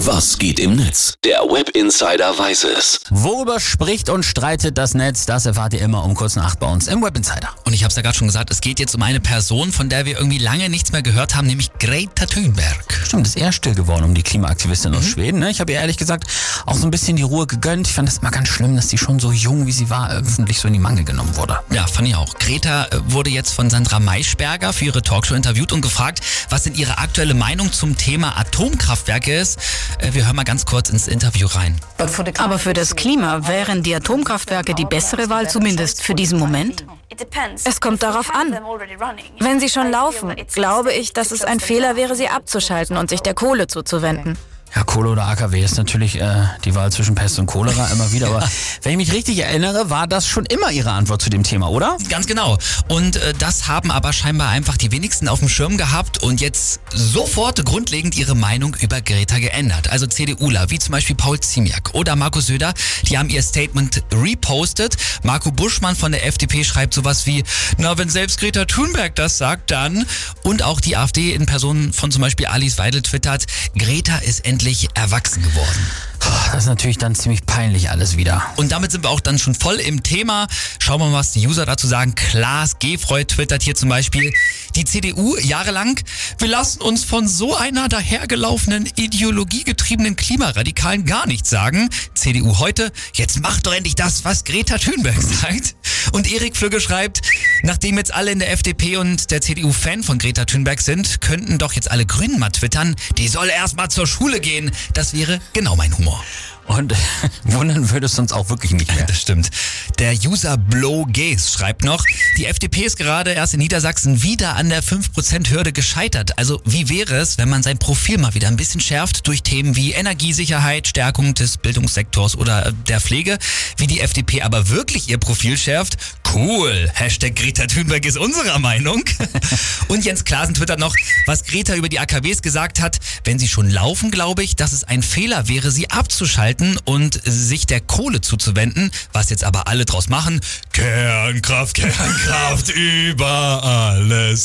Was geht im Netz? Der Web Insider weiß es. Worüber spricht und streitet das Netz? Das erfahrt ihr immer um kurz nach acht bei uns im Web Insider. Und ich habe es ja gerade schon gesagt, es geht jetzt um eine Person, von der wir irgendwie lange nichts mehr gehört haben, nämlich Greta Thunberg. Stimmt, ist eher still geworden um die Klimaaktivistin aus Schweden. Ne? Ich habe ihr ehrlich gesagt auch so ein bisschen die Ruhe gegönnt. Ich fand es immer ganz schlimm, dass die schon so jung, wie sie war, öffentlich so in die Mangel genommen wurde. Ja, fand ich auch. Greta äh, wurde jetzt von Sandra Maischberger für ihre Talkshow interviewt und gefragt, was denn ihre aktuelle Meinung zum Thema Atomkraftwerke ist. Äh, Wir hören mal ganz kurz ins Interview rein. Aber für das Klima wären die Atomkraftwerke die bessere Wahl, zumindest für diesen Moment? Es kommt darauf an. Wenn sie schon laufen, glaube ich, dass es ein Fehler wäre, sie abzuschalten und sich der Kohle zuzuwenden. Ja, Kohle oder AKW ist natürlich äh, die Wahl zwischen Pest und Cholera immer wieder. Aber wenn ich mich richtig erinnere, war das schon immer ihre Antwort zu dem Thema, oder? Ganz genau. Und äh, das haben aber scheinbar einfach die wenigsten auf dem Schirm gehabt und jetzt sofort grundlegend ihre Meinung über Greta geändert. Also CDUler, wie zum Beispiel Paul Ziemiak oder Marco Söder, die haben ihr Statement repostet. Marco Buschmann von der FDP schreibt sowas wie, na, wenn selbst Greta Thunberg das sagt, dann. Und auch die AfD in Person von zum Beispiel Alice Weidel twittert, Greta ist endlich erwachsen geworden. Das ist natürlich dann ziemlich peinlich alles wieder. Und damit sind wir auch dann schon voll im Thema. Schauen wir mal, was die User dazu sagen. Klaas Gefreu twittert hier zum Beispiel, die CDU jahrelang, wir lassen uns von so einer dahergelaufenen, ideologiegetriebenen Klimaradikalen gar nichts sagen. CDU heute, jetzt macht doch endlich das, was Greta Thunberg sagt. Und Erik Flügge schreibt, nachdem jetzt alle in der FDP und der CDU Fan von Greta Thunberg sind, könnten doch jetzt alle Grünen mal twittern, die soll erst mal zur Schule gehen. Das wäre genau mein Humor. Und wundern würde es uns auch wirklich nicht mehr. Das stimmt. Der User Blow Gaze schreibt noch, die FDP ist gerade erst in Niedersachsen wieder an der 5%-Hürde gescheitert. Also wie wäre es, wenn man sein Profil mal wieder ein bisschen schärft durch Themen wie Energiesicherheit, Stärkung des Bildungssektors oder äh, der Pflege? Wie die FDP aber wirklich ihr Profil schärft? Cool. Hashtag Greta Thunberg ist unserer Meinung. Und Jens Klaasen twittert noch, was Greta über die AKWs gesagt hat. Wenn sie schon laufen, glaube ich, dass es ein Fehler wäre, sie abzuschalten und sich der Kohle zuzuwenden. Was jetzt aber alle draus machen. Kernkraft, Kernkraft über alles.